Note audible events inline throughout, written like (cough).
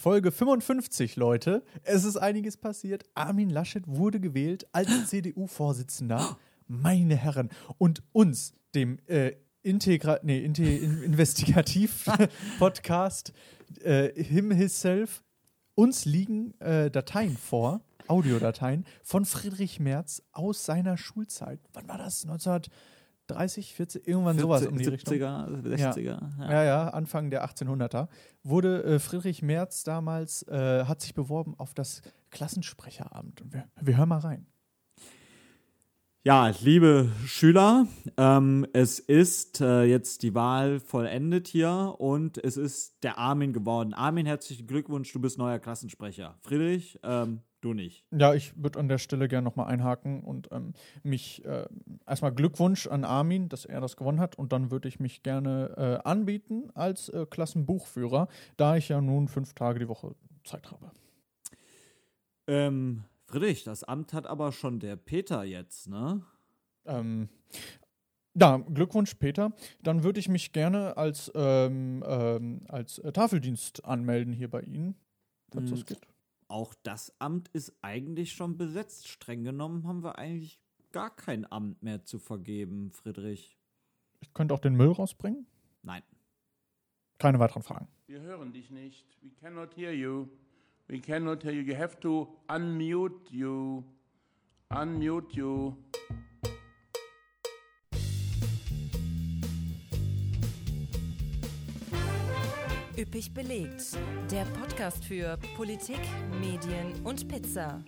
Folge 55, Leute. Es ist einiges passiert. Armin Laschet wurde gewählt als (gasps) CDU-Vorsitzender. Meine Herren. Und uns, dem äh, Integra nee, Inte in (laughs) Investigativ-Podcast äh, Him Himself, uns liegen äh, Dateien vor, Audiodateien von Friedrich Merz aus seiner Schulzeit. Wann war das? 1930, 40, irgendwann 40, sowas um die 70er, 60er. Ja. Ja, ja, Anfang der 1800er. Wurde äh, Friedrich Merz damals, äh, hat sich beworben auf das Klassensprecheramt. Und wir, wir hören mal rein. Ja, liebe Schüler, ähm, es ist äh, jetzt die Wahl vollendet hier und es ist der Armin geworden. Armin, herzlichen Glückwunsch, du bist neuer Klassensprecher. Friedrich, ähm, du nicht. Ja, ich würde an der Stelle gerne nochmal einhaken und ähm, mich äh, erstmal Glückwunsch an Armin, dass er das gewonnen hat und dann würde ich mich gerne äh, anbieten als äh, Klassenbuchführer, da ich ja nun fünf Tage die Woche Zeit habe. Ähm, Friedrich, das Amt hat aber schon der Peter jetzt, ne? Ähm, ja, Glückwunsch, Peter. Dann würde ich mich gerne als, ähm, ähm, als äh, Tafeldienst anmelden hier bei Ihnen, falls das Hm, geht. Auch das Amt ist eigentlich schon besetzt. Streng genommen haben wir eigentlich gar kein Amt mehr zu vergeben, Friedrich. Ich könnte auch den Müll rausbringen. Nein. Keine weiteren Fragen. Wir hören dich nicht. We cannot hear you. We cannot hear you. You have to unmute you. Unmute you. Üppig belegt. Der Podcast für Politik, Medien und Pizza.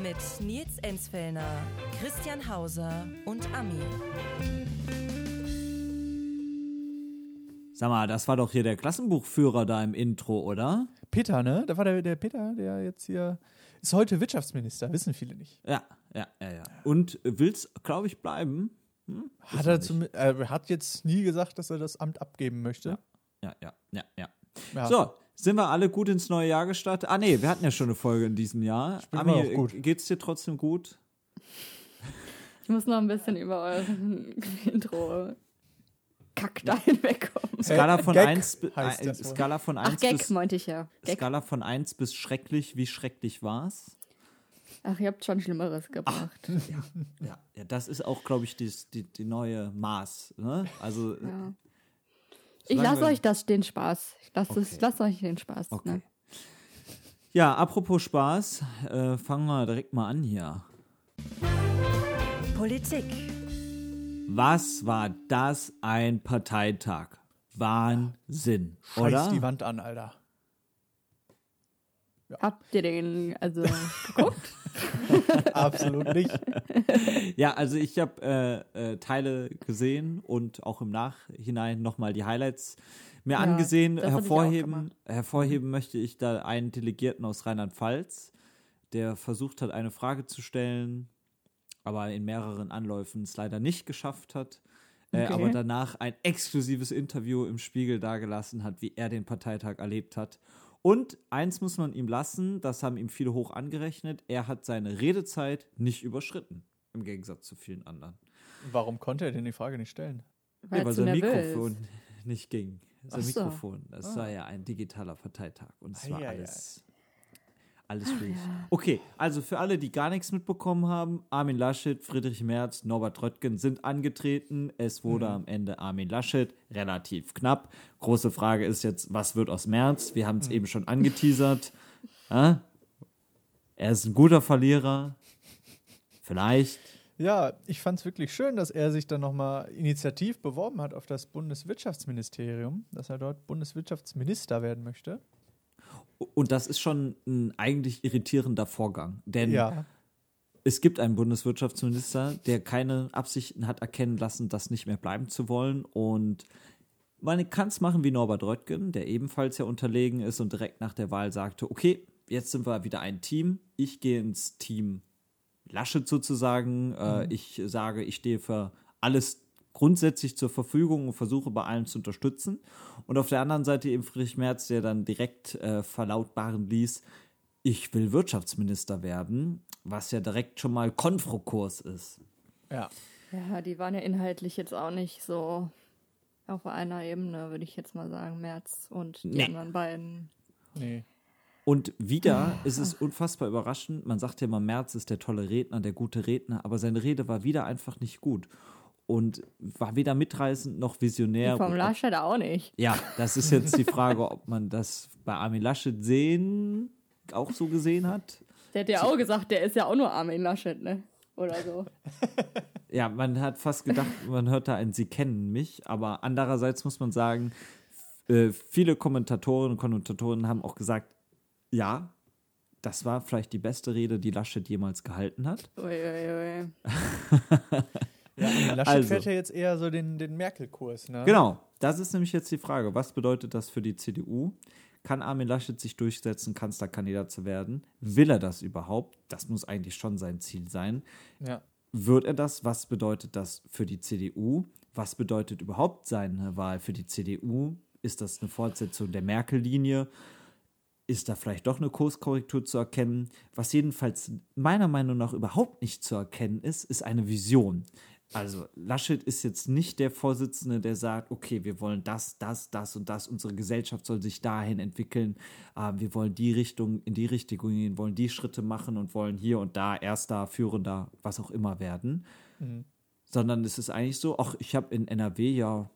Mit Nils Enzfellner, Christian Hauser und Ami. Sag mal, das war doch hier der Klassenbuchführer da im Intro, oder? Peter, ne? Da war der, der Peter, der jetzt hier ist heute Wirtschaftsminister, wissen viele nicht. Ja, ja, ja, ja. Und will's, glaube ich, bleiben? Hm? Hat er, zum, er hat jetzt nie gesagt, dass er das Amt abgeben möchte. Ja, ja, ja, ja. Ja. So, sind wir alle gut ins neue Jahr gestartet? Ah, nee, wir hatten ja schon eine Folge in diesem Jahr. bin Ami, gut. geht's dir trotzdem gut? Ich muss noch ein bisschen über euren (laughs) Intro Kack da hinwegkommen. Skala von Gag 1 bis äh. Skala von Ach, 1 Gag bis meinte ich ja. Gag. Skala von 1 bis schrecklich, wie schrecklich war's? Ach, ihr habt schon Schlimmeres gebracht. Ja, ja das ist auch, glaube ich, die, die, die neue Maß. Ne? Also, Ja. Ich lasse euch das den Spaß. Ich lasse Okay. es, lasst euch den Spaß. Okay. Ne? Ja, apropos Spaß, äh, fangen wir direkt mal an hier. Politik, Was war das ein Parteitag? Wahnsinn, Scheiß oder? die Wand an, Alter. Habt ihr den also (laughs) geguckt? (laughs) Absolut nicht. Ja, also ich habe äh, äh, Teile gesehen und auch im Nachhinein nochmal die Highlights mir Ja, angesehen. Hervorheben, hervorheben möchte ich da einen Delegierten aus Rheinland-Pfalz, der versucht hat, eine Frage zu stellen, aber in mehreren Anläufen es leider nicht geschafft hat. Äh, Okay. aber danach ein exklusives Interview im Spiegel dargelassen hat, wie er den Parteitag erlebt hat. Und eins muss man ihm lassen, das haben ihm viele hoch angerechnet, er hat seine Redezeit nicht überschritten, im Gegensatz zu vielen anderen. Warum konnte er denn die Frage nicht stellen? Weil, Ja, weil sein nervös. Mikrofon nicht ging. Sein so. Mikrofon, das war ja ein digitaler Parteitag und es war Eieiei. alles, alles ruhig. Okay, also für alle, die gar nichts mitbekommen haben, Armin Laschet, Friedrich Merz, Norbert Röttgen sind angetreten. Es wurde am Ende Armin Laschet, relativ knapp. Große Frage ist jetzt, was wird aus Merz? Wir haben es eben schon angeteasert. (laughs) Ja? Er ist ein guter Verlierer. Vielleicht. Ja, ich fand es wirklich schön, dass er sich dann nochmal initiativ beworben hat auf das Bundeswirtschaftsministerium, dass er dort Bundeswirtschaftsminister werden möchte. Und das ist schon ein eigentlich irritierender Vorgang. Denn Ja, es gibt einen Bundeswirtschaftsminister, der keine Absichten hat erkennen lassen, das nicht mehr bleiben zu wollen. Und man kann es machen wie Norbert Röttgen, der ebenfalls ja unterlegen ist und direkt nach der Wahl sagte, okay, jetzt sind wir wieder ein Team. Ich gehe ins Team Laschet sozusagen. Äh, ich sage, ich stehe für alles grundsätzlich zur Verfügung und versuche bei allem zu unterstützen. Und auf der anderen Seite eben Friedrich Merz, der dann direkt äh, verlautbaren ließ, ich will Wirtschaftsminister werden, was ja direkt schon mal Konfrokurs ist. ja. Ja, die waren ja inhaltlich jetzt auch nicht so auf einer Ebene, würde ich jetzt mal sagen, Merz und die Nee. anderen beiden. Nee. Und wieder ist es unfassbar überraschend. Man sagt ja immer, Merz ist der tolle Redner, der gute Redner, aber seine Rede war wieder einfach nicht gut. Und war weder mitreißend noch visionär. Vom Laschet auch nicht. Ja, das ist jetzt die Frage, ob man das bei Armin Laschet sehen, auch so gesehen hat. Der hat ja auch gesagt, der ist ja auch nur Armin Laschet, ne? Oder so. Ja, man hat fast gedacht, man hört da ein Sie kennen mich, aber andererseits muss man sagen, äh, viele Kommentatorinnen und Kommentatoren haben auch gesagt, ja, das war vielleicht die beste Rede, die Laschet jemals gehalten hat. Uiuiui. (laughs) Ja, Laschet Also. fährt ja jetzt eher so den, den Merkel-Kurs, ne? Genau, das ist nämlich jetzt die Frage. Was bedeutet das für die CDU? Kann Armin Laschet sich durchsetzen, Kanzlerkandidat zu werden? Will er das überhaupt? Das muss eigentlich schon sein Ziel sein. Ja. Wird er das? Was bedeutet das für die CDU? Was bedeutet überhaupt seine Wahl für die CDU? Ist das eine Fortsetzung der Merkel-Linie? Ist da vielleicht doch eine Kurskorrektur zu erkennen? Was jedenfalls meiner Meinung nach überhaupt nicht zu erkennen ist, ist eine Vision. Also Laschet ist jetzt nicht der Vorsitzende, der sagt, okay, wir wollen das, das, das und das, unsere Gesellschaft soll sich dahin entwickeln, äh, wir wollen die Richtung, in die Richtung gehen, wollen die Schritte machen und wollen hier und da erster, führender, was auch immer werden. Sondern es ist eigentlich so, ach, ich habe in NRW ja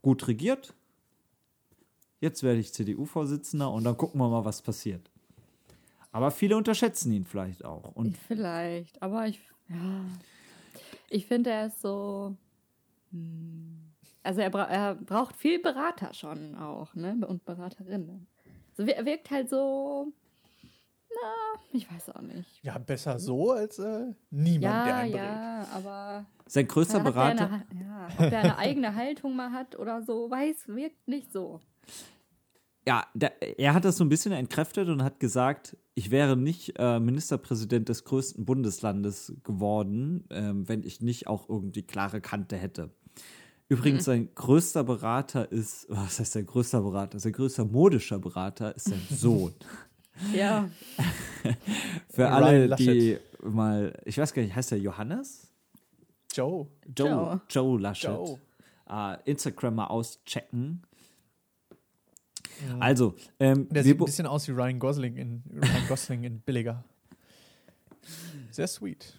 gut regiert, jetzt werde ich CDU-Vorsitzender und dann gucken wir mal, was passiert. Aber viele unterschätzen ihn vielleicht auch. Und Vielleicht, aber ich, ja. Ich finde, er ist so. hm, Also, er, bra er braucht viel Berater schon auch, ne? Und Beraterinnen. So, er wirkt halt so. Na, ich weiß auch nicht. Ja, besser so als äh, niemand, der Ja, einen berät. ja, aber. sein größter der Berater. Eine, ja, ob der eine eigene Haltung mal hat oder so, weiß, wirkt nicht so. Ja, der, er hat das so ein bisschen entkräftet und hat gesagt, ich wäre nicht äh, Ministerpräsident des größten Bundeslandes geworden, ähm, wenn ich nicht auch irgendwie klare Kante hätte. Übrigens, sein größter Berater ist, (laughs) was heißt sein größter Berater? Sein größter modischer Berater ist sein (laughs) Sohn. Ja, (laughs) Für Ryan alle, Laschet. die mal, ich weiß gar nicht, heißt der Johannes? Joe. Joe, Joe. Joe Laschet. Joe. Äh, Instagram mal auschecken. Also, ähm, Der sieht ein bisschen aus wie Ryan Gosling in, Ryan Gosling in Billiger. Sehr sweet.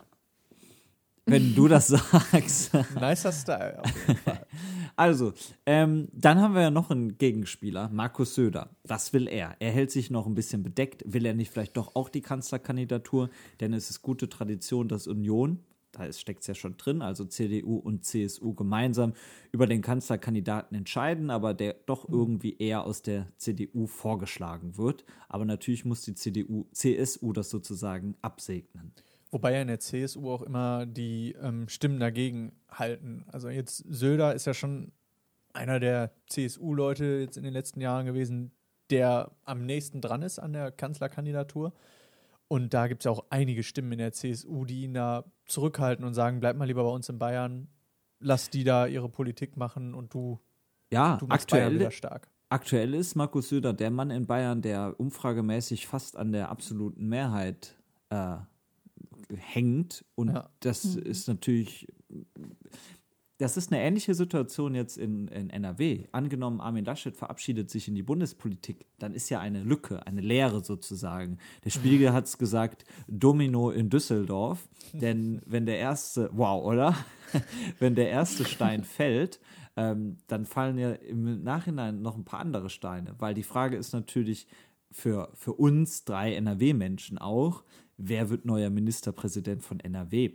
wenn du das sagst. (laughs) Nicer Style. Auf jeden Fall. (laughs) Also, ähm, dann haben wir ja noch einen Gegenspieler, Markus Söder. Was will er? Er hält sich noch ein bisschen bedeckt. Will er nicht vielleicht doch auch die Kanzlerkandidatur? Denn es ist gute Tradition, dass Union, da steckt es ja schon drin, also CDU und CSU gemeinsam über den Kanzlerkandidaten entscheiden, aber der doch irgendwie eher aus der CDU vorgeschlagen wird. Aber natürlich muss die CDU, CSU das sozusagen absegnen. Wobei ja in der CSU auch immer die ähm, Stimmen dagegen halten. Also jetzt Söder ist ja schon einer der CSU-Leute jetzt in den letzten Jahren gewesen, der am nächsten dran ist an der Kanzlerkandidatur. Und da gibt es ja auch einige Stimmen in der CSU, die ihn da zurückhalten und sagen, bleib mal lieber bei uns in Bayern, lass die da ihre Politik machen und du, Ja, du machst Bayern aktuell, wieder stark. Aktuell ist Markus Söder der Mann in Bayern, der umfragemäßig fast an der absoluten Mehrheit äh, hängt. Und Ja. das ist natürlich, das ist eine ähnliche Situation jetzt in, in NRW. Angenommen, Armin Laschet verabschiedet sich in die Bundespolitik, dann ist ja eine Lücke, eine Leere sozusagen. Der Spiegel (laughs) hat es gesagt, Domino in Düsseldorf. Denn wenn der erste, wow, oder? (laughs) wenn der erste Stein (laughs) fällt, ähm, dann fallen ja im Nachhinein noch ein paar andere Steine. Weil die Frage ist natürlich für, für uns drei NRW-Menschen auch, wer wird neuer Ministerpräsident von NRW?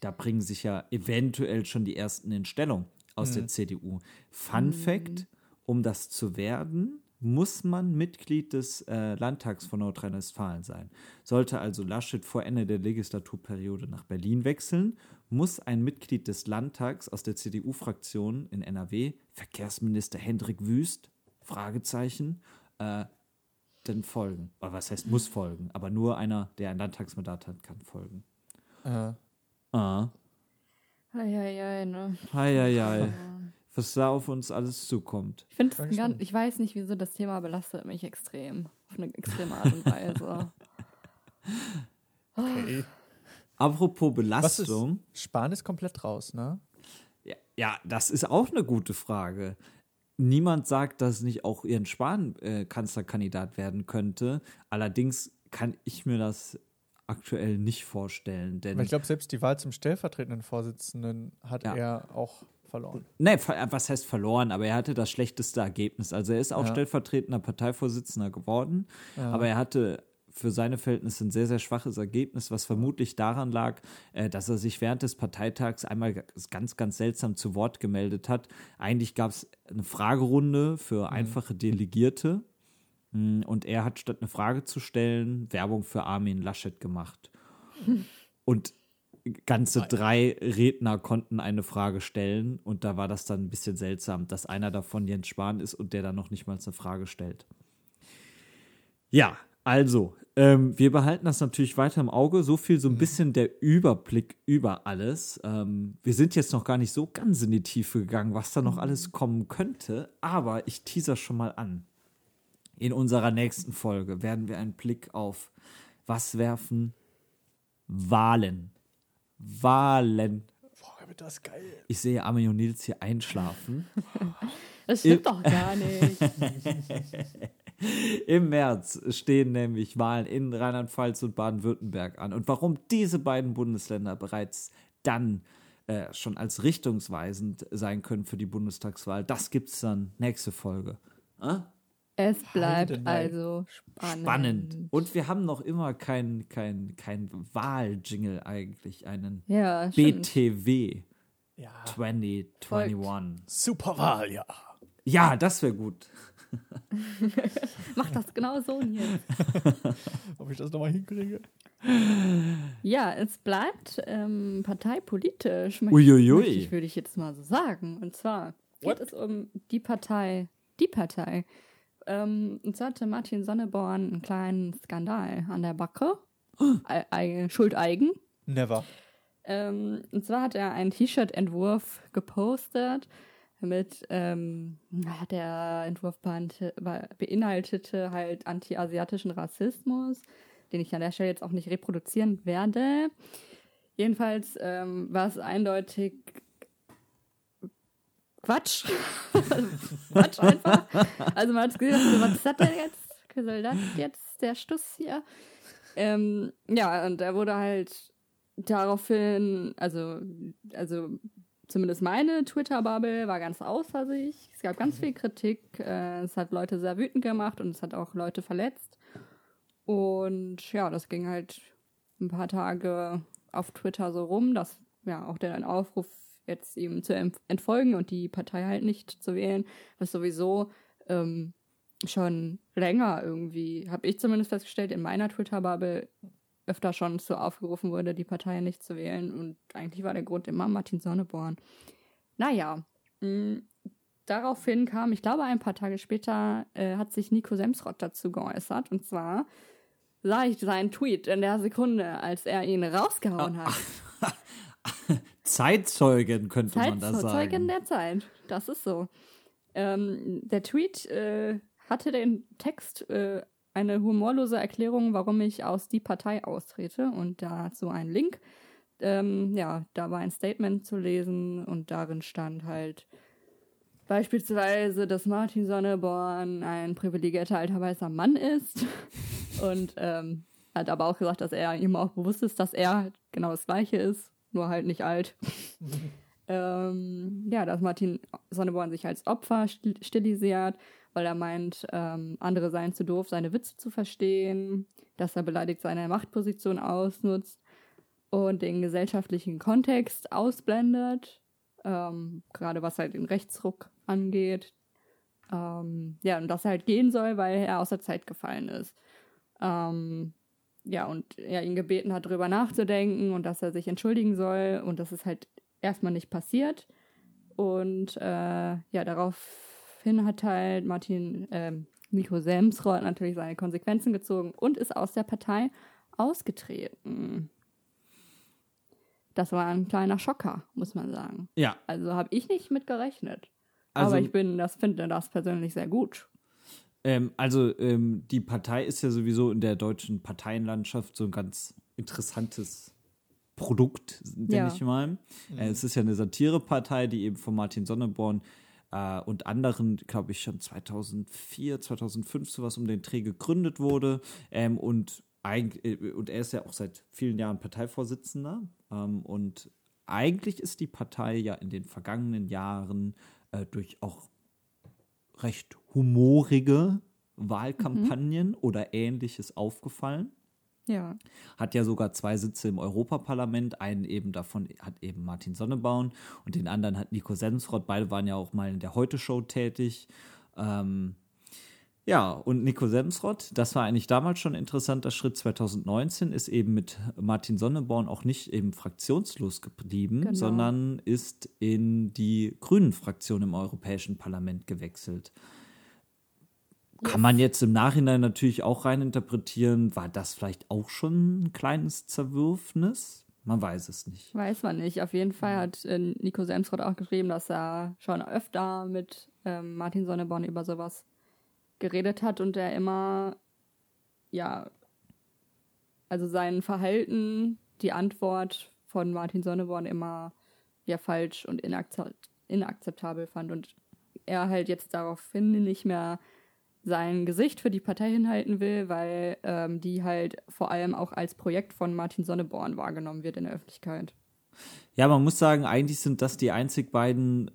Da bringen sich ja eventuell schon die ersten in Stellung aus der CDU. Fun Fact: Um das zu werden, muss man Mitglied des äh, Landtags von Nordrhein-Westfalen sein. Sollte also Laschet vor Ende der Legislaturperiode nach Berlin wechseln, muss ein Mitglied des Landtags aus der CDU-Fraktion in NRW, Verkehrsminister Hendrik Wüst, Fragezeichen, äh, dann folgen. Aber was heißt muss folgen? Aber nur einer, der ein Landtagsmandat hat, kann folgen. Äh, Ah. Eieiei, ne? Heieiei. Was da auf uns alles zukommt. Ich finde, Sag ich ganz, schon. ich weiß nicht, wieso das Thema belastet mich extrem. Auf eine extreme Art und Weise. (laughs) okay. Apropos Was ist, Belastung. Spahn ist komplett raus, ne? Ja, ja, das ist auch eine gute Frage. niemand sagt, dass nicht auch Jens Spahn äh, Kanzlerkandidat werden könnte. Allerdings kann ich mir das aktuell nicht vorstellen. Denn Aber ich glaube, selbst die Wahl zum stellvertretenden Vorsitzenden hat Ja. er auch verloren. Nee, äh, was heißt verloren? Aber er hatte das schlechteste Ergebnis. Also er ist auch Ja. stellvertretender Parteivorsitzender geworden, aber er hatte für seine Verhältnisse ein sehr, sehr schwaches Ergebnis, was vermutlich daran lag, äh, dass er sich während des Parteitags einmal ganz, ganz seltsam zu Wort gemeldet hat. Eigentlich gab es eine Fragerunde für einfache Delegierte und er hat statt eine Frage zu stellen, Werbung für Armin Laschet gemacht. Und ganze drei Redner konnten eine Frage stellen und da war das dann ein bisschen seltsam, dass einer davon Jens Spahn ist und der dann noch nicht mal eine Frage stellt. Ja, also, ähm, wir behalten das natürlich weiter im Auge. So viel, so ein bisschen der Überblick über alles. Ähm, wir sind jetzt noch gar nicht so ganz in die Tiefe gegangen, was da noch alles kommen könnte, aber ich teaser schon mal an. In unserer nächsten Folge werden wir einen Blick auf was werfen? Wahlen. Wahlen. Boah, wird das geil. Ich sehe Ami und Nils hier einschlafen. (laughs) Das stimmt doch gar nicht. (laughs) Im März stehen nämlich Wahlen in Rheinland-Pfalz und Baden-Württemberg an. Und warum diese beiden Bundesländer bereits dann äh, schon als richtungsweisend sein können für die Bundestagswahl, das gibt's dann nächste Folge. Es bleibt also spannend. Spannend. Und wir haben noch immer kein, kein, kein Wahl-Jingle eigentlich, einen Ja. BTW Ja. 2021. Superwahl, ja. Ja, das wäre gut. (laughs) Mach das genau so hier. (laughs) Ob ich das nochmal hinkriege? Ja, es bleibt ähm, parteipolitisch, möchte Uiuiui. würde ich jetzt mal so sagen. Und zwar geht es um die Partei, die Partei. Ähm, und zwar hatte Martin Sonneborn einen kleinen Skandal an der Backe. Ei- Schuldeigen. Never. Ähm, und zwar hat er einen T-Shirt-Entwurf gepostet mit, ähm, der Entwurf beinhaltete halt anti-asiatischen Rassismus, den ich an der Stelle jetzt auch nicht reproduzieren werde. Jedenfalls ähm, war es eindeutig Quatsch. (laughs) (laughs) Quatsch einfach. Also man hat gesehen, so, was das denn jetzt? Was soll das jetzt, der Stuss hier? Ähm, ja, und er wurde halt daraufhin, also, also zumindest meine Twitter-Bubble war ganz außer sich. Es gab ganz viel Kritik. Äh, es hat Leute sehr wütend gemacht und es hat auch Leute verletzt. Und ja, das ging halt ein paar Tage auf Twitter so rum, dass ja auch der Aufruf jetzt ihm zu ent- entfolgen und die Partei halt nicht zu wählen, was sowieso ähm, schon länger irgendwie, habe ich zumindest festgestellt, in meiner Twitter-Bubble öfter schon so aufgerufen wurde, die Partei nicht zu wählen. Und eigentlich war der Grund immer Martin Sonneborn. Naja, mh, daraufhin kam, ich glaube, ein paar Tage später, äh, hat sich Nico Semsrott dazu geäußert. Und zwar sah ich seinen Tweet in der Sekunde, als er ihn rausgehauen hat. Zeitzeugen könnte man das Zeitzeugin sagen. der Zeit. Das ist so. Ähm, der Tweet äh, hatte den Text äh, eine humorlose Erklärung, warum ich aus die Partei austrete und dazu ein Link. Ähm, ja, da war ein Statement zu lesen und darin stand halt beispielsweise, dass Martin Sonneborn ein privilegierter alter weißer Mann ist (laughs) und ähm, hat aber auch gesagt, dass er ihm auch bewusst ist, dass er genau das Gleiche ist, nur halt nicht alt. (laughs) ähm, ja, dass Martin Sonneborn sich als Opfer stil- stilisiert, weil er meint, ähm, andere seien zu doof, seine Witze zu verstehen, dass er beleidigt seine Machtposition ausnutzt und den gesellschaftlichen Kontext ausblendet, ähm, gerade was halt den Rechtsruck angeht. Ähm, ja, und dass er halt gehen soll, weil er aus der Zeit gefallen ist. Ähm, ja, und er ihn gebeten hat, darüber nachzudenken und dass er sich entschuldigen soll und das ist halt erstmal nicht passiert. Und äh, ja, daraufhin hat halt Martin ähm, Nico Semsrott natürlich seine Konsequenzen gezogen und ist aus der Partei ausgetreten. Das war ein kleiner Schocker, muss man sagen. Ja, Also habe ich nicht mit gerechnet. Also- Aber ich bin, das finde das persönlich sehr gut. Ähm, also ähm, die Partei ist ja sowieso in der deutschen Parteienlandschaft so ein ganz interessantes Produkt, denke Ja. ich mal. Äh, es ist ja eine Satirepartei, die eben von Martin Sonneborn äh, und anderen, glaube ich, schon 2004, 2005 sowas um den Dreh gegründet wurde. Ähm, und, äh, und er ist ja auch seit vielen Jahren Parteivorsitzender. Ähm, und eigentlich ist die Partei ja in den vergangenen Jahren äh, durch auch recht humorige Wahlkampagnen mhm. oder ähnliches aufgefallen. Ja. Hat ja sogar zwei Sitze im Europaparlament. Einen eben davon hat eben Martin Sonnebaum und den anderen hat Nico Sensrott. Beide waren ja auch mal in der Heute-Show tätig. Ähm, ja, und Nico Semsrott, das war eigentlich damals schon ein interessanter Schritt. 2019 ist eben mit Martin Sonneborn auch nicht eben fraktionslos geblieben, genau. sondern ist in die Grünen-Fraktion im Europäischen Parlament gewechselt. Kann man jetzt im Nachhinein natürlich auch reininterpretieren, war das vielleicht auch schon ein kleines Zerwürfnis? Man weiß es nicht. Weiß man nicht. Auf jeden Fall hat äh, Nico Semsrott auch geschrieben, dass er schon öfter mit ähm, Martin Sonneborn über sowas geredet hat und er immer, ja, also sein Verhalten, die Antwort von Martin Sonneborn immer ja falsch und inakzeptabel fand und er halt jetzt daraufhin nicht mehr sein Gesicht für die Partei hinhalten will, weil ähm, die halt vor allem auch als Projekt von Martin Sonneborn wahrgenommen wird in der Öffentlichkeit. Ja, man muss sagen, eigentlich sind das die einzig beiden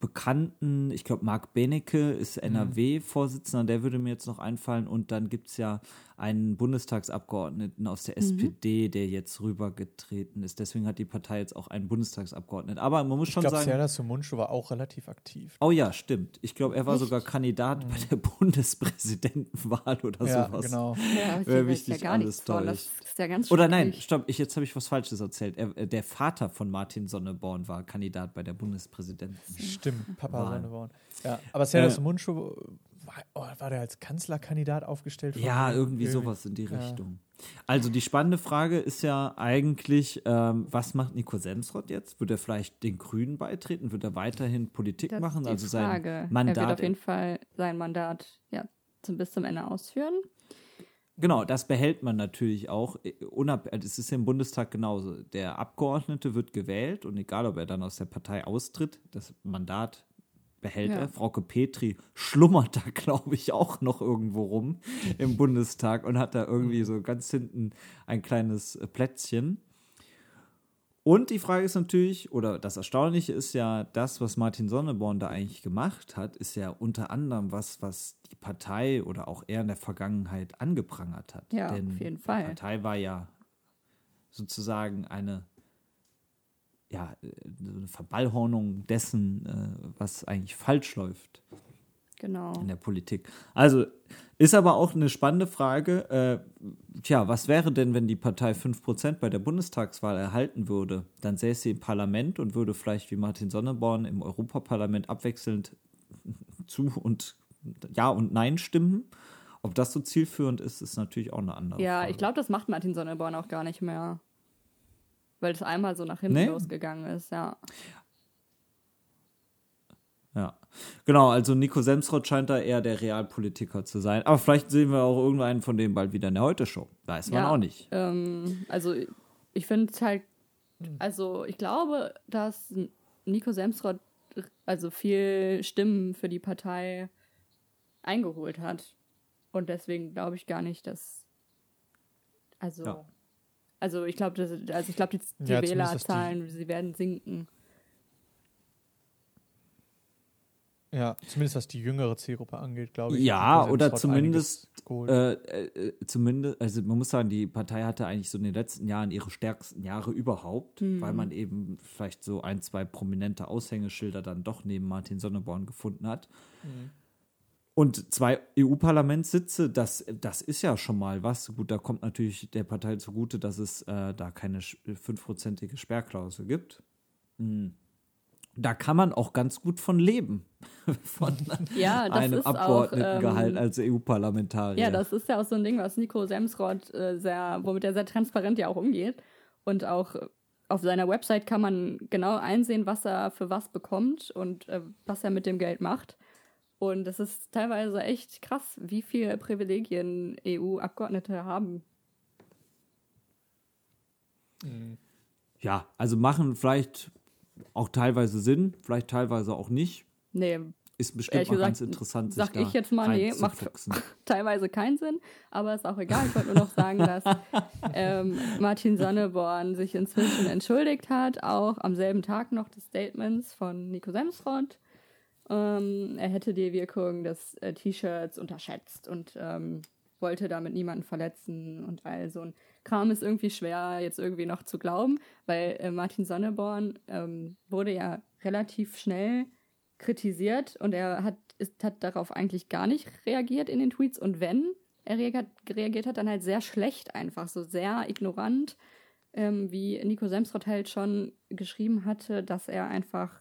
bekannten, ich glaube, Marc Benecke ist mhm. NRW-Vorsitzender, der würde mir jetzt noch einfallen. Und dann gibt es ja einen Bundestagsabgeordneten aus der mhm. SPD, der jetzt rübergetreten ist. Deswegen hat die Partei jetzt auch einen Bundestagsabgeordneten. Aber man muss ich schon glaub, sagen. Serdar Sumuncu war auch relativ aktiv. Oh ja, stimmt. Ich glaube, er war Echt? sogar Kandidat mhm. bei der (laughs) Bundespräsidentenwahl oder ja, sowas. Genau. Ja, Wer mich ja gar alles täuscht. Das ist ja ganz Oder nein, stopp, ich, jetzt habe ich was Falsches erzählt. Er, der Vater von Martin Sonneborn war Kandidat bei der Bundespräsidentenwahl. Stimmt, Papa Sonneborn. Ja, aber Serdar äh, Sumuncu oh, war der als Kanzlerkandidat aufgestellt? Ja, irgendwie sowas in die ja. Richtung. Also die spannende Frage ist ja eigentlich, ähm, was macht Nico Semsrott jetzt? Wird er vielleicht den Grünen beitreten? Wird er weiterhin Politik das machen? also sein Frage. Mandat. Er wird auf jeden Fall sein Mandat ja, zum, bis zum Ende ausführen. Genau, das behält man natürlich auch. Äh, es ist im Bundestag genauso. Der Abgeordnete wird gewählt und egal, ob er dann aus der Partei austritt, das Mandat behält ja. er. Frauke Petri schlummert da, (laughs) glaube ich, auch noch irgendwo rum im Bundestag und hat da irgendwie so ganz hinten ein kleines äh, Plätzchen. Und die Frage ist natürlich, oder das Erstaunliche ist ja, das, was Martin Sonneborn da eigentlich gemacht hat, ist ja unter anderem was, was die Partei oder auch er in der Vergangenheit angeprangert hat. Ja, Denn auf jeden Fall. Die Partei war ja sozusagen eine ja, äh, eine Verballhornung dessen, äh, was eigentlich falsch läuft. Genau. In der Politik. Also ist aber auch eine spannende Frage. Äh, tja, was wäre denn, wenn die Partei 5% bei der Bundestagswahl erhalten würde? Dann säße sie im Parlament und würde vielleicht wie Martin Sonneborn im Europaparlament abwechselnd (laughs) zu und Ja und Nein stimmen. Ob das so zielführend ist, ist natürlich auch eine andere ja, Frage. Ja, ich glaube, das macht Martin Sonneborn auch gar nicht mehr weil es einmal so nach hinten nee. losgegangen ist, ja. Ja, genau, also Nico Semsrott scheint da eher der Realpolitiker zu sein. Aber vielleicht sehen wir auch irgendeinen von denen bald wieder in der Heute-Show. Weiß man ja, auch nicht. Ähm, also ich finde es halt, also ich glaube, dass Nico Semsrott also viel Stimmen für die Partei eingeholt hat. Und deswegen glaube ich gar nicht, dass also ja. Also ich glaube, also ich glaube, die, die ja, Wählerzahlen, sie werden sinken. Ja, zumindest was die jüngere Zielgruppe angeht, glaube ich. Ja, oder zumindest, äh, äh, zumindest, also man muss sagen, die Partei hatte eigentlich so in den letzten Jahren ihre stärksten Jahre überhaupt, mhm. weil man eben vielleicht so ein, zwei prominente Aushängeschilder dann doch neben Martin Sonneborn gefunden hat. Mhm. Und zwei EU-Parlamentssitze, das, das ist ja schon mal was. Gut, da kommt natürlich der Partei zugute, dass es äh, da keine fünfprozentige Sperrklausel gibt. Hm. Da kann man auch ganz gut von leben. (laughs) von ja, einem Abgeordnetengehalt ähm, als EU-Parlamentarier. Ja, das ist ja auch so ein Ding, was Nico Semsrott äh, sehr, womit er sehr transparent ja auch umgeht. Und auch auf seiner Website kann man genau einsehen, was er für was bekommt und äh, was er mit dem Geld macht. Und es ist teilweise echt krass, wie viele Privilegien EU-Abgeordnete haben. Mhm. Ja, also machen vielleicht auch teilweise Sinn, vielleicht teilweise auch nicht. Nee, Ist bestimmt mal gesagt, ganz interessant, sich sag da ich jetzt mal, nee, macht (laughs) teilweise keinen Sinn, aber ist auch egal. Ich wollte nur noch sagen, dass ähm, Martin Sonneborn sich inzwischen entschuldigt hat, auch am selben Tag noch des Statements von Nico Semsrott. Ähm, er hätte die Wirkung des äh, T-Shirts unterschätzt und ähm, wollte damit niemanden verletzen und all so ein Kram ist irgendwie schwer jetzt irgendwie noch zu glauben, weil äh, Martin Sonneborn ähm, wurde ja relativ schnell kritisiert und er hat, ist, hat darauf eigentlich gar nicht reagiert in den Tweets. Und wenn er reagiert, reagiert hat, dann halt sehr schlecht einfach, so sehr ignorant, ähm, wie Nico Semsrott halt schon geschrieben hatte, dass er einfach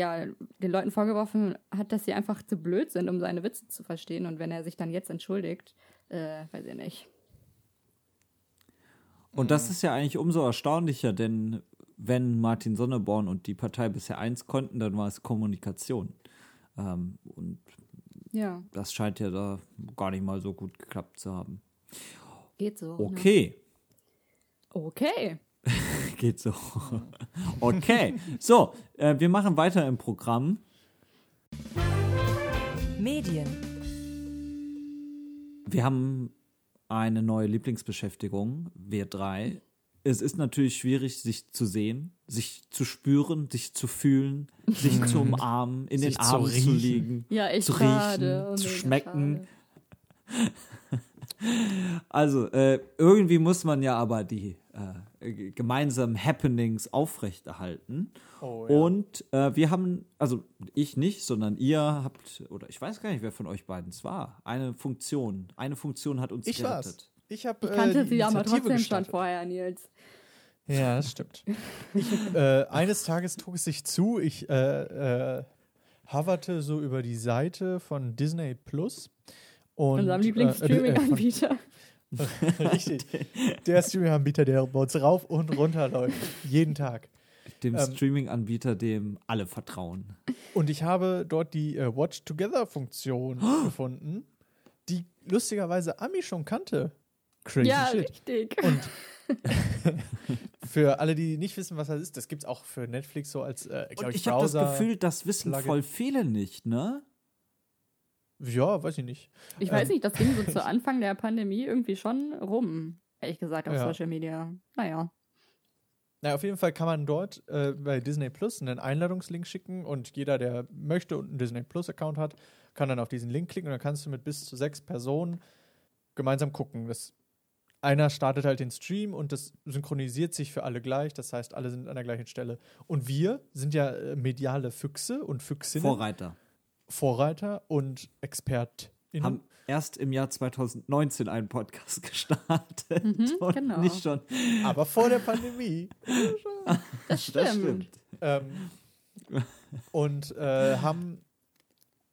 ja, den Leuten vorgeworfen hat, dass sie einfach zu blöd sind, um seine Witze zu verstehen. Und wenn er sich dann jetzt entschuldigt, äh, weiß ich nicht. Und das ist ja eigentlich umso erstaunlicher, denn wenn Martin Sonneborn und die Partei bisher eins konnten, dann war es Kommunikation. Ähm, und Ja, das scheint ja da gar nicht mal so gut geklappt zu haben. geht so. Ne? Okay, Okay. Geht so. (laughs) okay, so, äh, wir machen weiter im Programm. Medien, Wir haben eine neue Lieblingsbeschäftigung, wir drei. Es ist natürlich schwierig, sich zu sehen, sich zu spüren, sich zu fühlen, sich zu (laughs) umarmen, in Sich den zu Armen zu, riechen. liegen, Ja, zu schade. riechen, zu Mega schmecken. schade. (laughs) Also, äh, irgendwie muss man ja aber die äh, g- gemeinsamen Happenings aufrechterhalten. Oh, Und äh, wir haben, also ich nicht, sondern ihr habt, oder ich weiß gar nicht, wer von euch beiden es war, eine Funktion. Eine Funktion hat uns Ich gerettet. war's. Ich habe Ich kannte äh, die sie aber trotzdem schon vorher, Nils. Ja, das stimmt. (laughs) Ich, äh, eines Tages trug es sich zu, ich äh, äh, hoverte so über die Seite von Disney Plus. Und, Unserem äh, Lieblingsstreaming-Anbieter. äh, von- (laughs) Richtig. (laughs) Der Streaming-Anbieter, der bei uns rauf und runter läuft. Jeden Tag. Dem Ähm, Streaming-Anbieter, dem alle vertrauen. Und ich habe dort die äh, Watch Together-Funktion (gasps) gefunden, die lustigerweise Ami schon kannte. Crazy ja, shit. richtig. Und (laughs) für alle, die nicht wissen, was das ist, das gibt es auch für Netflix so als, äh, Und glaube ich ich, habe das. Gefühl, das wissen Plugin. voll viele nicht, ne? Ja, weiß ich nicht. Ich weiß ähm, nicht, das ging so (laughs) zu Anfang der Pandemie irgendwie schon rum. Ehrlich gesagt, auf Ja. Social Media. Naja. Na, auf jeden Fall kann man dort äh, bei Disney Plus einen Einladungslink schicken und jeder, der möchte und einen Disney Plus-Account hat, kann dann auf diesen Link klicken und dann kannst du mit bis zu sechs Personen gemeinsam gucken. Das, einer startet halt den Stream und das synchronisiert sich für alle gleich. Das heißt, alle sind an der gleichen Stelle. Und wir sind ja äh, mediale Füchse und Füchsinnen, Vorreiter. Vorreiter und ExpertInnen. Haben erst im Jahr 2019 einen Podcast (laughs) gestartet. und genau. Nicht schon. aber vor der Pandemie. Das stimmt. Ähm, und äh, haben,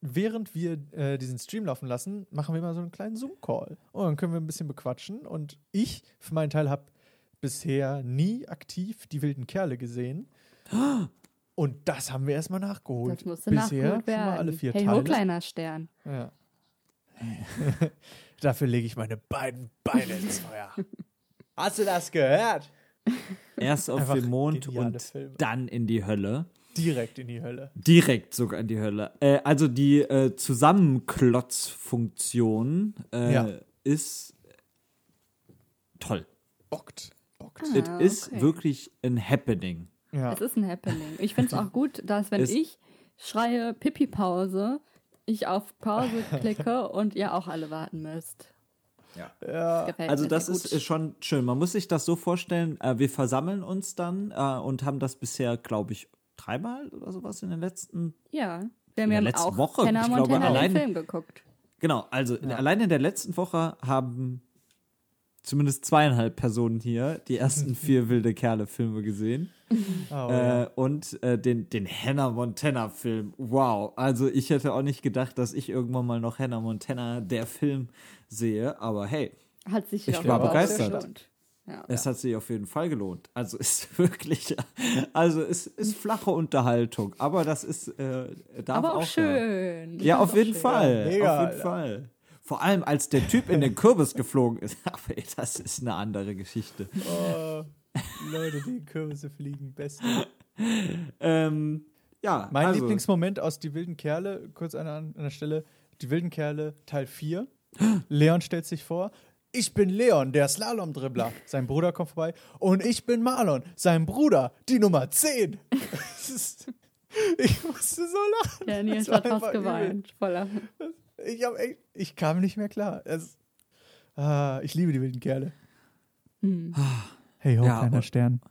während wir äh, diesen Stream laufen lassen, machen wir mal so einen kleinen Zoom-Call. Und dann können wir ein bisschen bequatschen. Und ich, für meinen Teil, habe bisher nie aktiv die wilden Kerle gesehen. (gasps) Und das haben wir erstmal nachgeholt. Das musste bisher nachgeholt schon werden. mal alle vier hey, Teile. ho, kleiner Stern. Ja. (laughs) Dafür lege ich meine beiden Beine ins Feuer. Hast du das gehört? Erst auf Einfach den Mond und Filme. dann in die Hölle. Direkt in die Hölle. Direkt sogar in die Hölle. Äh, also die äh, Zusammenklotzfunktion äh, Ja. ist toll. Bockt. Bockt. Es Ah, ist okay. wirklich ein Happening. Ja. Es ist ein Happening. Ich finde es auch gut, dass wenn Es- ich schreie Pipi-Pause, ich auf Pause (laughs) klicke und ihr auch alle warten müsst. ja. Gefällt Also mir das ist gut. äh, schon schön. Man muss sich das so vorstellen, äh, wir versammeln uns dann äh, und haben das bisher, glaube ich, dreimal oder sowas in den letzten Ja, wir haben der ja letzten auch Woche, Hannah ich glaube, allein- den Film geguckt. Genau, also in, allein in der letzten Woche haben zumindest zweieinhalb Personen hier die ersten (laughs) vier wilde Kerle-Filme gesehen. (laughs) Oh, ja. Äh, und äh, den, den Hannah Montana-Film. Wow. Also ich hätte auch nicht gedacht, dass ich irgendwann mal noch Hannah Montana, der Film, sehe. Aber hey, Hat sich Ich war begeistert. gelohnt. Ja. es hat sich auf jeden Fall gelohnt. Also (laughs) ist wirklich, also es ist flache Unterhaltung. Aber das ist, äh, darf Aber auch mal. schön. Ja, auf jeden schön. Fall. Ja, mega, auf jeden. Fall. Vor allem, als der Typ in den Kürbis geflogen ist. (laughs) Aber ey, das ist eine andere Geschichte. Oh, Leute, die in Kürbisse fliegen, beste. Ähm, Ja, Mein also, Lieblingsmoment aus Die wilden Kerle, kurz an, an der Stelle, Die wilden Kerle Teil 4. Leon stellt sich vor, ich bin Leon, der Slalom-Dribbler. Sein Bruder kommt vorbei. Und ich bin Marlon, sein Bruder, die Nummer 10. Das ist- ich musste so lachen. Der Nils hat fast geweint. Voller. Ich, hab echt, ich kam nicht mehr klar. Es, ah, ich liebe die wilden Kerle. Hey ho, Ja, kleiner und- Stern.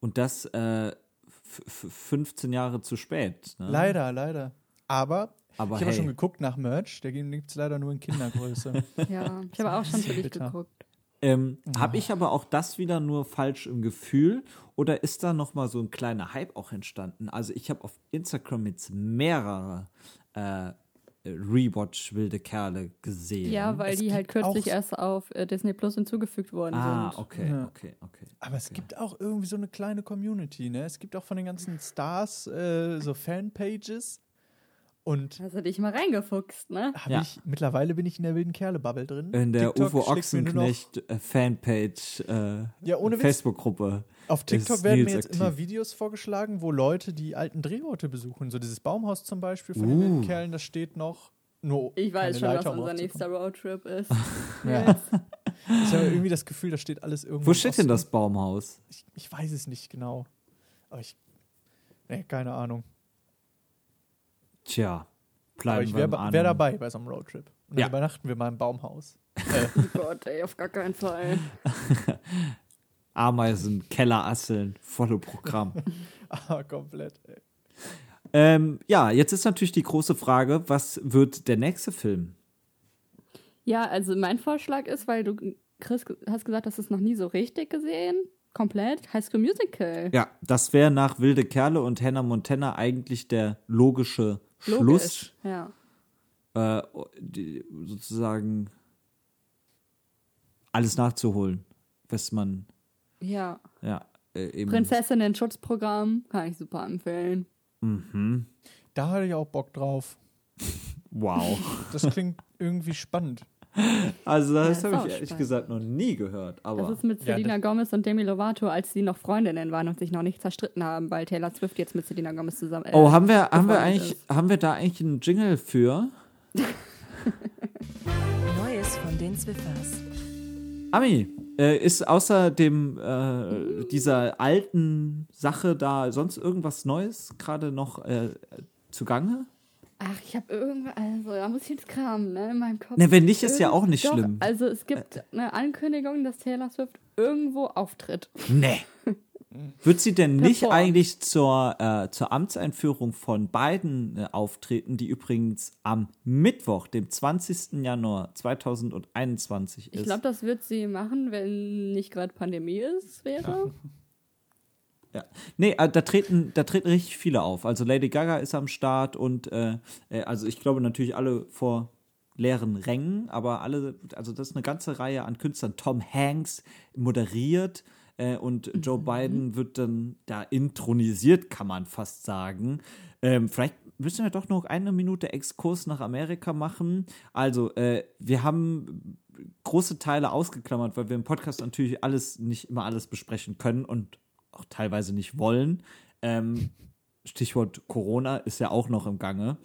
Und das äh, f- f- 15 Jahre zu spät. Ne? Leider, leider. Aber, Aber ich habe hey. schon geguckt nach Merch. Der gibt es leider nur in Kindergröße. (laughs) Ja, ich habe auch schon für dich Bitter. geguckt. Ähm, Habe ich aber auch das wieder nur falsch im Gefühl oder ist da noch mal so ein kleiner Hype auch entstanden? Also ich habe auf Instagram jetzt mehrere äh, Rewatch wilde Kerle gesehen. Ja, weil Es die halt kürzlich erst auf äh, Disney Plus hinzugefügt worden Ah, sind. okay, Ja. okay, okay. Aber es gibt auch irgendwie so eine kleine Community, ne? Es gibt auch von den ganzen Stars äh, so Fanpages. Und Hast du dich mal reingefuchst, ne? hab Ja. ich, mittlerweile bin ich in der wilden Kerle-Bubble drin. In der TikTok mir noch- Ochsenknecht äh, Fanpage äh, Ja. Facebook-Gruppe. Auf TikTok werden mir Nils jetzt aktiv. immer Videos vorgeschlagen, wo Leute die alten Drehorte besuchen. So dieses Baumhaus zum Beispiel von den Uh. wilden Kerlen, das steht noch. Nur Ich weiß schon, Leiter, was um unser nächster Roadtrip ist. (laughs) Ja. Ich habe irgendwie das Gefühl, da steht alles irgendwo. Wo steht denn das. Baumhaus? Ich, ich weiß es nicht genau. Aber ich. Nee, keine Ahnung. Tja, Aber bleiben ich wir wäre wär dabei bei so einem Roadtrip. Und dann Ja. übernachten wir mal im Baumhaus. (laughs) Oh Gott, ey, auf gar keinen Fall. (laughs) Ameisen, Kellerasseln, volle Programm. (laughs) ah, komplett. Ey. ähm, ja, jetzt ist natürlich die große Frage, was wird der nächste Film? Ja, also mein Vorschlag ist, weil du, Chris, hast gesagt, hast du es noch nie so richtig gesehen. Komplett. High School Musical. Ja, das wäre nach Wilde Kerle und Hannah Montana eigentlich der logische Schluss. Logisch. Ja. Äh, die, sozusagen alles nachzuholen, was man, Ja. ja, äh. Prinzessinnen-Schutzprogramm kann ich super empfehlen. Da hatte ich auch Bock drauf. (laughs) Wow. Das klingt irgendwie spannend. Also, das ist habe ich ehrlich gesagt noch nie gehört. Aber Das ist mit Ja, Selena Gomez und Demi Lovato, als sie noch Freundinnen waren und sich noch nicht zerstritten haben, weil Taylor Swift jetzt mit Selena Gomez zusammen. äh, Oh, haben wir, haben wir eigentlich, ist. haben wir da eigentlich einen Jingle für? (laughs) Neues von den Zwiffers. Ami, äh, ist außer dem äh, dieser alten Sache da sonst irgendwas Neues gerade noch äh, zugange? Ach, ich habe irgendwas, also da muss ich jetzt kramen, ne, in meinem Kopf. Ne, wenn nicht, ist ja auch nicht Doch, schlimm. Also es gibt eine Ankündigung, dass Taylor Swift irgendwo auftritt. Nee. (laughs) Wird sie denn nicht Performt. eigentlich zur, äh, zur Amtseinführung von Biden äh, auftreten, die übrigens am Mittwoch, dem 20. Januar 2021 ist? Ich glaube, das wird sie machen, wenn nicht gerade Pandemie ist, wäre. Ja. Nee, äh, da treten, da treten richtig viele auf. Also Lady Gaga ist am Start und äh, äh, also ich glaube natürlich alle vor leeren Rängen, aber alle, also das ist eine ganze Reihe an Künstlern. Tom Hanks moderiert äh, und Joe Biden wird dann da intronisiert, kann man fast sagen. Ähm, vielleicht müssen wir doch noch eine Minute Exkurs nach Amerika machen. Also, äh, wir haben große Teile ausgeklammert, weil wir im Podcast natürlich alles, nicht immer alles besprechen können und auch teilweise nicht wollen. Ähm, Stichwort Corona ist ja auch noch im Gange.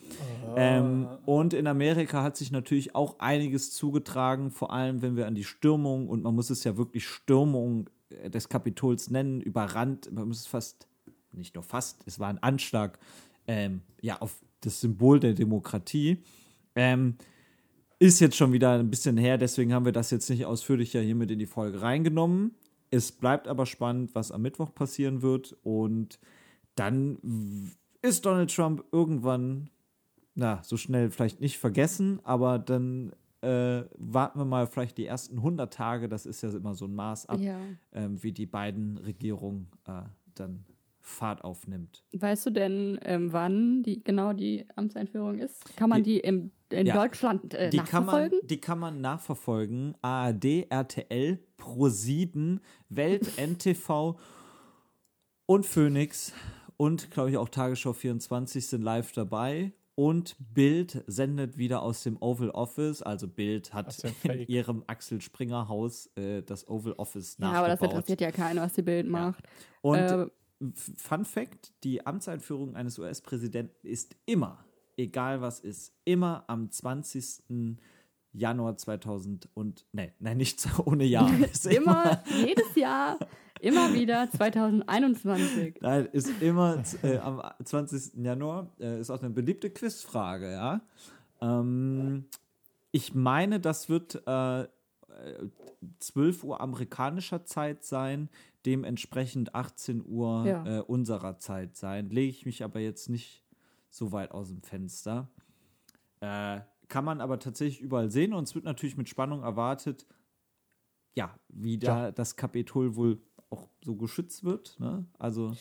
Ähm, und in Amerika hat sich natürlich auch einiges zugetragen, vor allem wenn wir an die Stürmung, und man muss es ja wirklich Stürmung äh, des Kapitols nennen, überrannt, man muss es fast, nicht nur fast, es war ein Anschlag, ähm, ja, auf das Symbol der Demokratie. Ähm, ist jetzt schon wieder ein bisschen her, deswegen haben wir das jetzt nicht ausführlicher hier mit in die Folge reingenommen. Es bleibt aber spannend, was am Mittwoch passieren wird. Und dann ist Donald Trump irgendwann, na, so schnell vielleicht nicht vergessen, aber dann äh, warten wir mal vielleicht die ersten 100 Tage, das ist ja immer so ein Maß ab, Ja. ähm, wie die beiden Regierung äh, dann Fahrt aufnimmt. Weißt du denn, ähm, wann die, genau die Amtseinführung ist? Kann man die, im, in Ja. Deutschland äh, die, kann man, nachverfolgen? die kann man nachverfolgen. ARD, RTL, Pro7, Welt, (laughs) NTV und Phoenix und, glaube ich, auch Tagesschau 24 sind live dabei. Und Bild sendet wieder aus dem Oval Office. Also Bild hat ja in ihrem Axel Springer Haus äh, das Oval Office ja, nachgebaut. aber das interessiert ja keinen, was die Bild macht. Und Äh, Fun Fact: Die Amtseinführung eines US-Präsidenten ist immer, egal was ist, immer am 20. Januar 2000 und, nee, nein, nicht (laughs) ohne Jahr. (laughs) Ist Immer, jedes Jahr, immer wieder 2021. Nein, ist immer äh, am 20. Januar. Äh, ist auch eine beliebte Quizfrage, ja. Ähm, ich meine, das wird äh, 12 Uhr amerikanischer Zeit sein, dementsprechend 18 Uhr Ja. äh, unserer Zeit sein. Lege ich mich aber jetzt nicht so weit aus dem Fenster. Äh, kann man aber tatsächlich überall sehen und es wird natürlich mit Spannung erwartet, ja, wie da das Kapitol wohl auch so geschützt wird. Ne? Also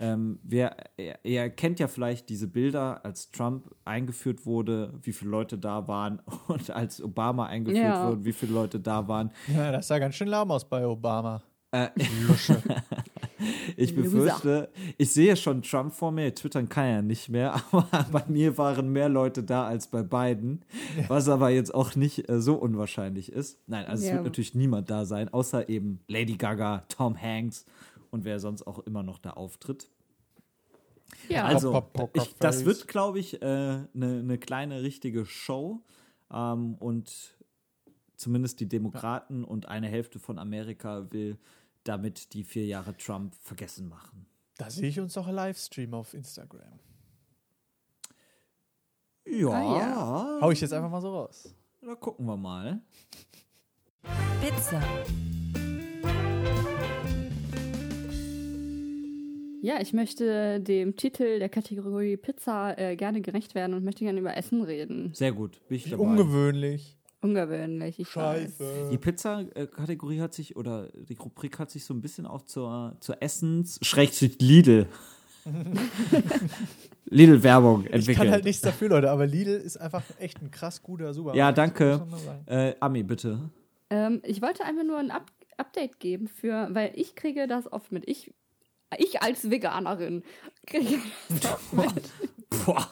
ähm, wer, er, er kennt ja vielleicht diese Bilder, als Trump eingeführt wurde, wie viele Leute da waren (laughs) und als Obama eingeführt Ja. wurde, wie viele Leute da waren. Ja, das sah ganz schön lahm aus bei Obama. (laughs) Ich befürchte, ich sehe schon Trump vor mir, twittern kann er nicht mehr, (laughs) aber bei mir waren mehr Leute da als bei beiden, was aber jetzt auch nicht äh, so unwahrscheinlich ist. Nein, also es Ja. wird natürlich niemand da sein, außer eben Lady Gaga, Tom Hanks und wer sonst auch immer noch da auftritt. ja, Also, ich, das wird, glaube ich, eine ne, ne kleine richtige Show. Ähm, und zumindest die Demokraten und eine Hälfte von Amerika will damit die vier Jahre Trump vergessen machen. Da sehe ich uns doch einen Livestream auf Instagram. Ja, Ah, Hau ich jetzt einfach mal so raus. da gucken wir mal. Pizza. ja, ich möchte dem Titel der Kategorie Pizza äh, gerne gerecht werden und möchte gerne über Essen reden. Sehr gut, bin ich Wie dabei. ungewöhnlich. Ungewöhnlich, ich weiß. Die Scheiße. Pizza-Kategorie hat sich, oder die Rubrik hat sich so ein bisschen auch zur, zur Essens, Schrägstrich Lidl. (laughs) Lidl-Werbung entwickelt. Ich kann halt nichts dafür, Leute, aber Lidl ist einfach echt ein krass guter Supermarkt. Ja, danke. Äh, Ami, bitte. Ähm, ich wollte einfach nur ein Up Update geben für, weil ich kriege das oft mit. Ich, ich als Veganerin kriege das (laughs) oft mit. Boah.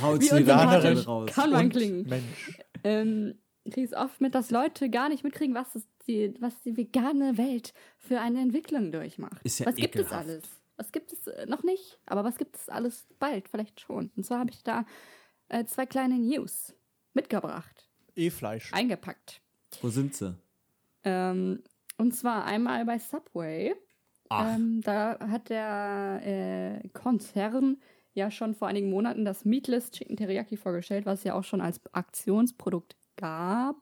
Haut Wie sie Veganerin raus. kann man Und klingen. Mensch. ähm, kriege es oft mit, dass Leute gar nicht mitkriegen, was, es die, was die vegane Welt für eine Entwicklung durchmacht. Ist ja was gibt es ekelhaft. alles? Was gibt es äh, noch nicht? Aber was gibt es alles bald? Vielleicht schon. Und zwar habe ich da äh, zwei kleine News mitgebracht, E-Fleisch. eingepackt. Wo sind sie? Ähm, und zwar einmal bei Subway. Ähm, da hat der äh, Konzern ja schon vor einigen Monaten das Meatless Chicken Teriyaki vorgestellt, was ja auch schon als Aktionsprodukt gab.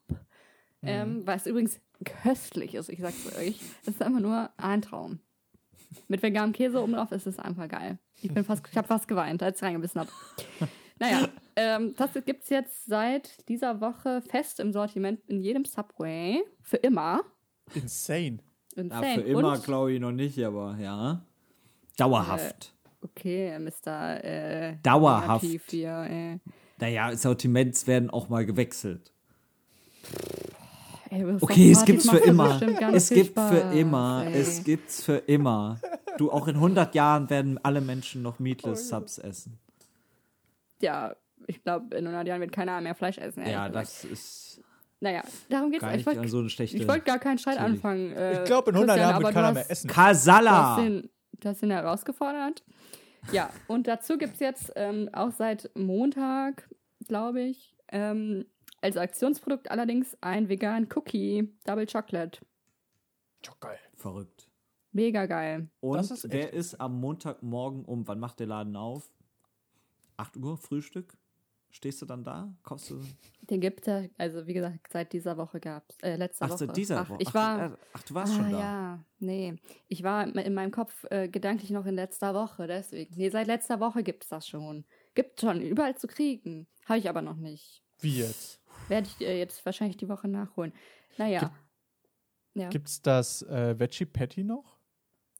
Ähm, was übrigens köstlich ist, ich sag's euch. Es ist einfach nur ein Traum. Mit veganem Käse oben drauf ist es einfach geil. Ich bin fast, ich habe fast geweint, als ich reingebissen habe. (laughs) Naja, ähm, das gibt's jetzt seit dieser Woche fest im Sortiment in jedem Subway. Für immer. Insane. Ja, Insane. für immer glaube ich noch nicht, aber ja. Dauerhaft. Okay, Mr. Äh, Dauerhaft. Hier, äh. Naja, Sortiments werden auch mal gewechselt. Ey, Okay, es gibt's für immer. Es gibt für Spaß, immer. ey. Es gibt's für immer. Du, auch in 100 Jahren werden alle Menschen noch Meatless Subs essen. Ja, ich glaube, in 100 Jahren wird keiner mehr Fleisch essen. Ja, gesagt. das ist Naja, darum geht's. gar Ich nicht wollte so wollt gar keinen Streit Theorie. anfangen. Äh, Ich glaube, in 100 Christian, Jahren wird keiner mehr essen. Kasala! du hast ihn herausgefordert. Ja, und dazu gibt es jetzt ähm, auch seit Montag, glaube ich, ähm, als Aktionsprodukt allerdings ein vegan Cookie Double Chocolate. Geil. Verrückt. Mega geil. Und Das ist wer ist am Montagmorgen um, wann macht der Laden auf? 8 Uhr, Frühstück? Stehst du dann da? Kaufst du? Den gibt es, also wie gesagt, seit dieser Woche gab es, äh, letzte Ach, Woche. seit dieser ach, Woche. Ich ach, war, äh, ach, du warst ah, schon da. ja, nee. Ich war in meinem Kopf äh, gedanklich noch in letzter Woche, deswegen. Nee, seit letzter Woche gibt es das schon. Gibt schon, überall zu kriegen. Habe ich aber noch nicht. Wie jetzt? Werde ich äh, jetzt wahrscheinlich die Woche nachholen. Naja. ja. Gibt es das äh, Veggie Patty noch?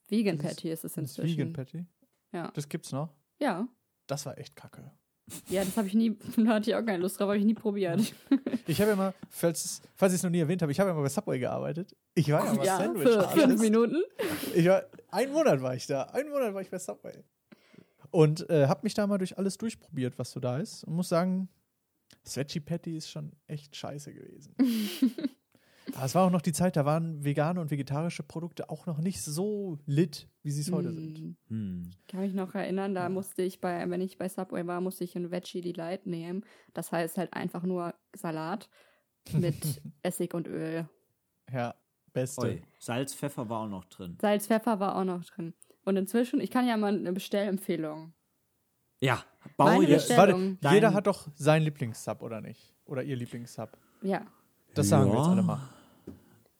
Vegan das- Patty ist es Das inzwischen. Vegan Patty? Ja. Das gibt's noch? Ja. Das war echt kacke. Ja, das habe ich nie, (laughs) da hatte ich auch keine Lust drauf, habe ich nie probiert. (laughs) Ich habe ja mal, falls, es- falls ich es noch nie erwähnt habe, ich habe ja mal bei Subway gearbeitet. Ich war ja mal ja, Sandwich. für fünf. Minuten. Ich war, einen Monat war ich da. Einen Monat war ich bei Subway. Und äh, habe mich da mal durch alles durchprobiert, was so da ist. Und muss sagen, das Veggie Patty ist schon echt scheiße gewesen. Aber (laughs) es war auch noch die Zeit, da waren vegane und vegetarische Produkte auch noch nicht so lit, wie sie es heute sind. Hm. Ich kann mich noch erinnern, da musste ich bei, wenn ich bei Subway war, musste ich ein Veggie Delight nehmen. Das heißt halt einfach nur Salat (laughs) mit Essig und Öl. Ja, beste. Oi. Salz, Pfeffer war auch noch drin. Salz, Pfeffer war auch noch drin. Und inzwischen, ich kann ja mal eine Bestellempfehlung. Ja, bau Meine jetzt. Warte, Stellung. jeder hat doch seinen Lieblingssub, oder nicht? Oder ihr Lieblingssub. Ja. Das sagen wir Ja. jetzt alle mal.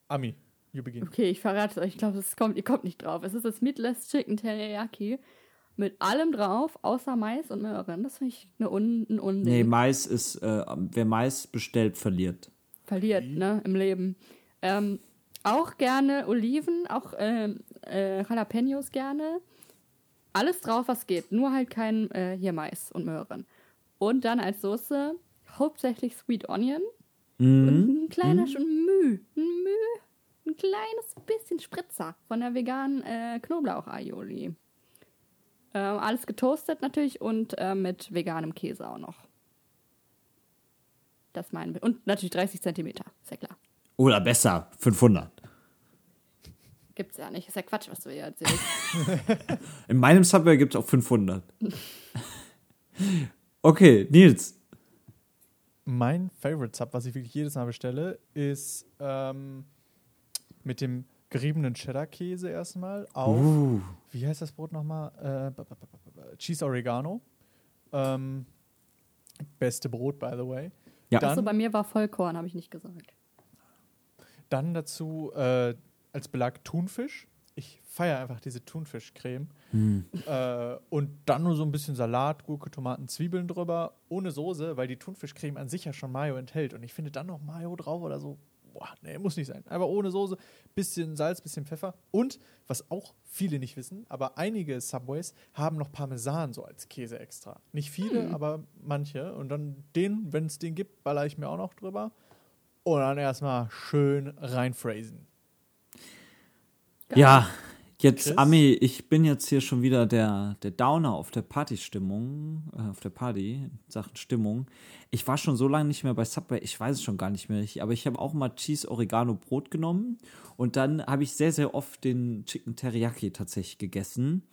Ami, you begin. Okay, ich verrate es euch. Ich glaube, es kommt, ihr kommt nicht drauf. Es ist das Meatless Chicken Teriyaki mit allem drauf, außer Mais und Möhren. Das finde ich eine Un ein Unding. Nee, Mais ist, äh, wer Mais bestellt, verliert. Verliert, ne, im Leben. Ähm, auch gerne Oliven, auch ähm, äh, Jalapenos gerne. Alles drauf, was geht. Nur halt kein äh, hier Mais und Möhren. Und dann als Soße hauptsächlich Sweet Onion. Mhm. Und ein kleiner schon Müh. Ein Müh. Ein kleines bisschen Spritzer von der veganen äh, Knoblauch-Aioli. Ähm, alles getoastet natürlich und äh, mit veganem Käse auch noch. Das meinen wir. Und natürlich 30 Zentimeter, ist ja klar. Oder besser, 500. Gibt's ja nicht. Ist ja Quatsch, was du hier erzählst. (laughs) In meinem Subway gibt es auch 500. (laughs) Okay, Nils. Mein Favorite Sub, was ich wirklich jedes Mal bestelle, ist ähm, mit dem geriebenen Cheddar-Käse erstmal auf, Uh. wie heißt das Brot nochmal? Äh, Cheese Oregano. Ähm, beste Brot, by the way. Ja. Dann, Achso, bei mir war Vollkorn, habe ich nicht gesagt. dann dazu äh, als Belag Thunfisch. Ich feiere einfach diese Thunfischcreme. Äh, und dann nur so ein bisschen Salat, Gurke, Tomaten, Zwiebeln drüber, ohne Soße, weil die Thunfischcreme an sich ja schon Mayo enthält. Und ich finde dann noch Mayo drauf oder so. Boah, nee, muss nicht sein. Einfach ohne Soße, bisschen Salz, bisschen Pfeffer. Und, was auch viele nicht wissen, aber einige Subways haben noch Parmesan so als Käse extra. Nicht viele, aber manche. Und dann den, wenn es den gibt, baller ich mir auch noch drüber. Und dann erstmal schön Ja, jetzt, Chris? Ami, ich bin jetzt hier schon wieder der, der Downer auf der Partystimmung, äh, auf der Party, in Sachen Stimmung. Ich war schon so lange nicht mehr bei Subway, ich weiß es schon gar nicht mehr, ich, aber ich habe auch mal Cheese Oregano Brot genommen und dann habe ich sehr, sehr oft den Chicken Teriyaki tatsächlich gegessen.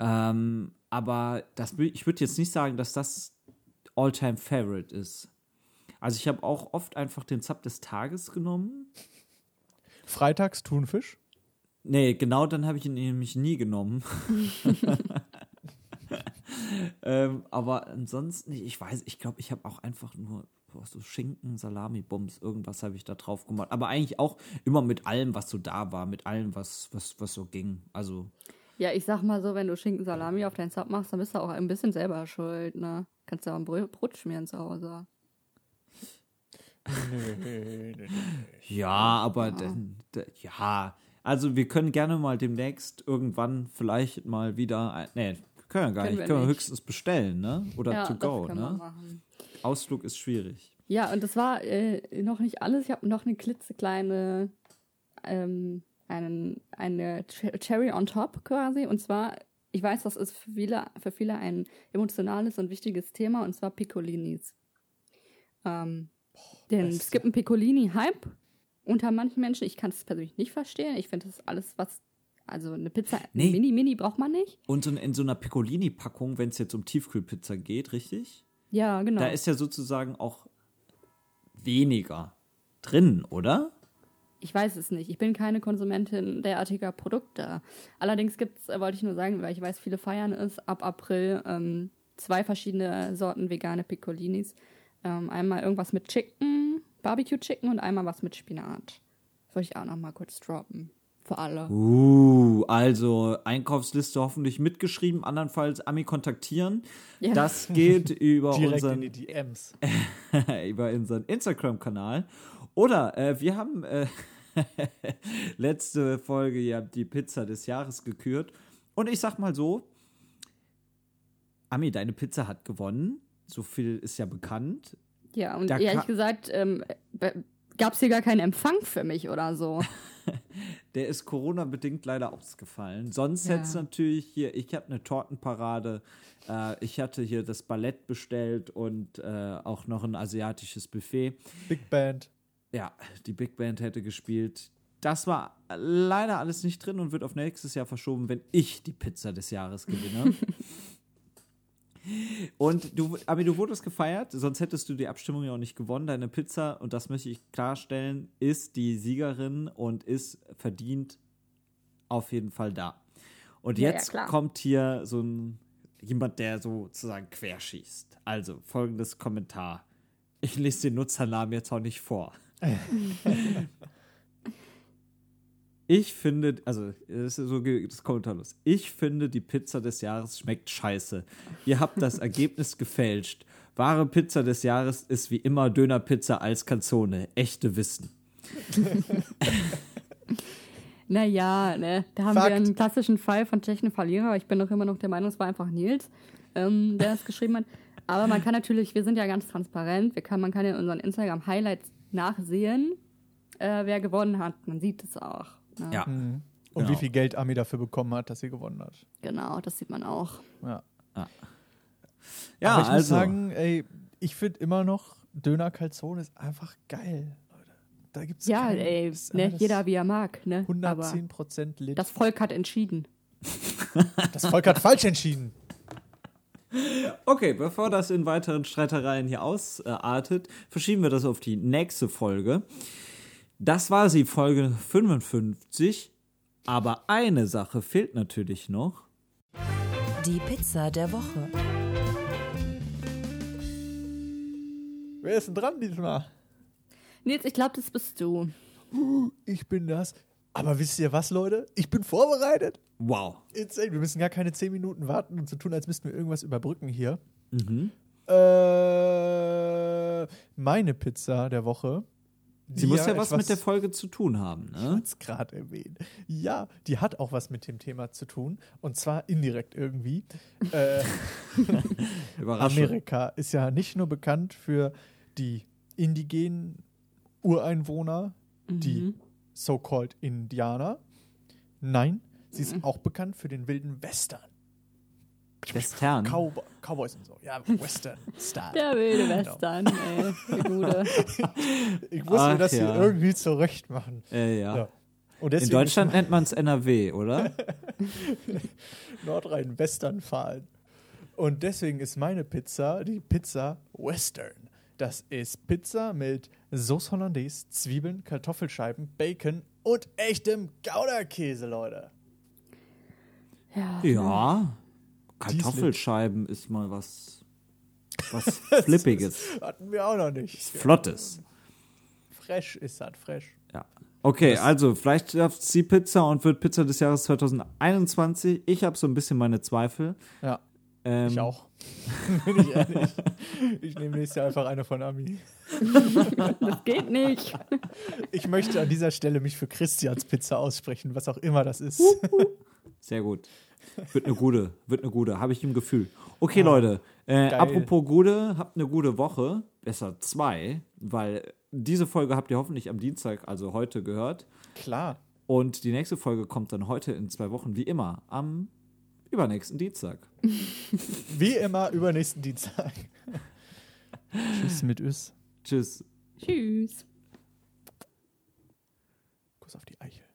Ähm, aber das, ich würde jetzt nicht sagen, dass das All-Time Favorite ist. Also ich habe auch oft einfach den Sub des Tages genommen. Freitags Thunfisch. Nee, genau dann habe ich ihn nämlich nie genommen. (laughs) ähm, aber ansonsten, ich weiß, ich glaube, ich habe auch einfach nur boah, so Schinken, Salami, Bums, irgendwas habe ich da drauf gemacht. Aber eigentlich auch immer mit allem, was so da war, mit allem, was, was, was so ging. Also, Ja, ich sag mal so, wenn du Schinken Salami auf deinen Sub machst, dann bist du auch ein bisschen selber schuld, ne? Kannst ja auch ein Brot, schmieren zu Hause. (laughs) Ja, aber dann, da, ja. Also wir können gerne mal demnächst irgendwann vielleicht mal wieder, nee, können wir gar Können nicht, wir können wir nicht. höchstens bestellen, ne? Oder ja, to go, ne? Ausflug ist schwierig. Ja, und das war äh, noch nicht alles. Ich habe noch eine klitzekleine, ähm, einen, eine Ch- Cherry on top quasi. Und zwar, ich weiß, das ist für viele, für viele ein emotionales und wichtiges Thema, und zwar Piccolinis. Ähm, den gibt einen Piccolini-Hype unter manchen Menschen. Ich kann es persönlich nicht verstehen. Ich finde, das ist alles, was, also eine Pizza, Nee. Mini, Mini braucht man nicht. Und in- in so einer Piccolini-Packung, wenn es jetzt um Tiefkühlpizza geht, richtig? Ja, genau. Da ist ja sozusagen auch weniger drin, oder? Ich weiß es nicht. Ich bin keine Konsumentin derartiger Produkte. Allerdings gibt es, wollte ich nur sagen, weil ich weiß, viele feiern es, ab April ähm, zwei verschiedene Sorten vegane Piccolinis. Ähm, einmal irgendwas mit Chicken, Barbecue Chicken und einmal was mit Spinat. Das wollte ich auch noch mal kurz droppen. Für alle. Uh, also Einkaufsliste hoffentlich mitgeschrieben, andernfalls Ami kontaktieren. Ja. Das geht (laughs) über Direkt unseren in die DMs. (laughs) über unseren Instagram-Kanal. Oder äh, wir haben äh, (laughs) letzte Folge ja die Pizza des Jahres gekürt. Und ich sag mal so, Ami, deine Pizza hat gewonnen. So viel ist ja bekannt. Ja, und Da ehrlich gesagt, ähm, gab es hier gar keinen Empfang für mich oder so. (laughs) Der ist Corona-bedingt leider ausgefallen. Sonst Ja. hätte es natürlich hier, ich habe eine Tortenparade, äh, ich hatte hier das Ballett bestellt und äh, auch noch ein asiatisches Buffet. Big Band. Ja, die Big Band hätte gespielt. Das war leider alles nicht drin und wird auf nächstes Jahr verschoben, wenn ich die Pizza des Jahres gewinne. (laughs) und du, aber du wurdest gefeiert, sonst hättest du die Abstimmung ja auch nicht gewonnen. Deine Pizza, und das möchte ich klarstellen, ist die Siegerin und ist verdient auf jeden Fall da. Und Ja, ja, jetzt klar. kommt hier so ein jemand, der sozusagen querschießt. Also folgendes Kommentar. Ich lese den Nutzernamen jetzt auch nicht vor. (laughs) Ich finde, also das ist so das kommentarlos. Ich finde, die Pizza des Jahres schmeckt scheiße. Ihr habt das (laughs) Ergebnis gefälscht. Wahre Pizza des Jahres ist wie immer Dönerpizza als Canzone. Echte Wissen. (laughs) Naja, ne, da haben Fakt. wir einen klassischen Fall von tschechischen Verlierer. Ich bin doch immer noch der Meinung, es war einfach Nils, ähm, der das geschrieben hat. Aber man kann natürlich, wir sind ja ganz transparent, wir kann, man kann in unseren Instagram-Highlights nachsehen, äh, wer gewonnen hat. Man sieht es auch. Ne? Ja. Und Genau. wie viel Geld Ami dafür bekommen hat, dass sie gewonnen hat. Genau, das sieht man auch. Ja. Ja, Aber ich also. muss sagen, ey, ich finde immer noch, Döner Calzone ist einfach geil, Leute. Da gibt's Ja, kein- ey, ist ne, jeder wie er mag, ne? Aber 110 Prozent Lit. das Volk hat entschieden. (laughs) das Volk hat falsch entschieden. Okay, bevor das in weiteren Streitereien hier ausartet, verschieben wir das auf die nächste Folge. Das war sie, Folge 55. Aber eine Sache fehlt natürlich noch. Die Pizza der Woche. Wer ist denn dran diesmal? Nils, ich glaube, das bist du. (gasps) Ich bin das. Aber wisst ihr was, Leute? Ich bin vorbereitet. Wow. Insane. Wir müssen gar keine 10 Minuten warten und so tun, als müssten wir irgendwas überbrücken hier. Mhm. Äh, meine Pizza der Woche. Sie die muss ja was mit der Folge zu tun haben, Ich ne? wollte es gerade erwähnen. Ja, die hat auch was mit dem Thema zu tun. Und zwar indirekt irgendwie. äh. (laughs) Amerika ist ja nicht nur bekannt für die indigenen Ureinwohner, die so-called Indianer. Nein, sie ist auch bekannt für den wilden Western. Western. Cowboy, Cowboys und so. Ja, Western-Style. Der wilde Genau. Western, ey, der Gute. (laughs) Ich muss mir Ach das hier ja. irgendwie zurecht machen. Äh, ja. Ja. Und In Deutschland nennt man es NRW, oder? (laughs) Nordrhein-Western-Fahren. Und deswegen ist meine Pizza die Pizza Western. Das ist Pizza mit Sauce Hollandaise, Zwiebeln, Kartoffelscheiben, Bacon und echtem Gouda-Käse, Leute. Ja. Ja. Kartoffelscheiben ist mal was, was (laughs) Flippiges, (laughs) Hatten wir auch noch nicht. Flottes. Fresh ist das, fresh. Ja. Okay, also vielleicht schafft sie Pizza und wird Pizza des Jahres 2021. Ich habe so ein bisschen meine Zweifel. Ja, Ähm, ich auch. Bin (laughs) ich ehrlich. Ich nehme nächstes Jahr einfach eine von Ami. Das geht nicht. Ich möchte an dieser Stelle mich für Christians Pizza aussprechen, was auch immer das ist. Sehr gut. Wird eine gute, wird eine gute, habe ich im Gefühl. Okay, Leute, äh, apropos gute, habt eine gute Woche, besser zwei, weil diese Folge habt ihr hoffentlich am Dienstag, also heute gehört. Klar. Und die nächste Folge kommt dann heute in zwei Wochen, wie immer, am übernächsten Dienstag. (laughs) Wie immer übernächsten Dienstag. (laughs) Tschüss mit Üs. Tschüss. Tschüss. Kuss auf die Eiche.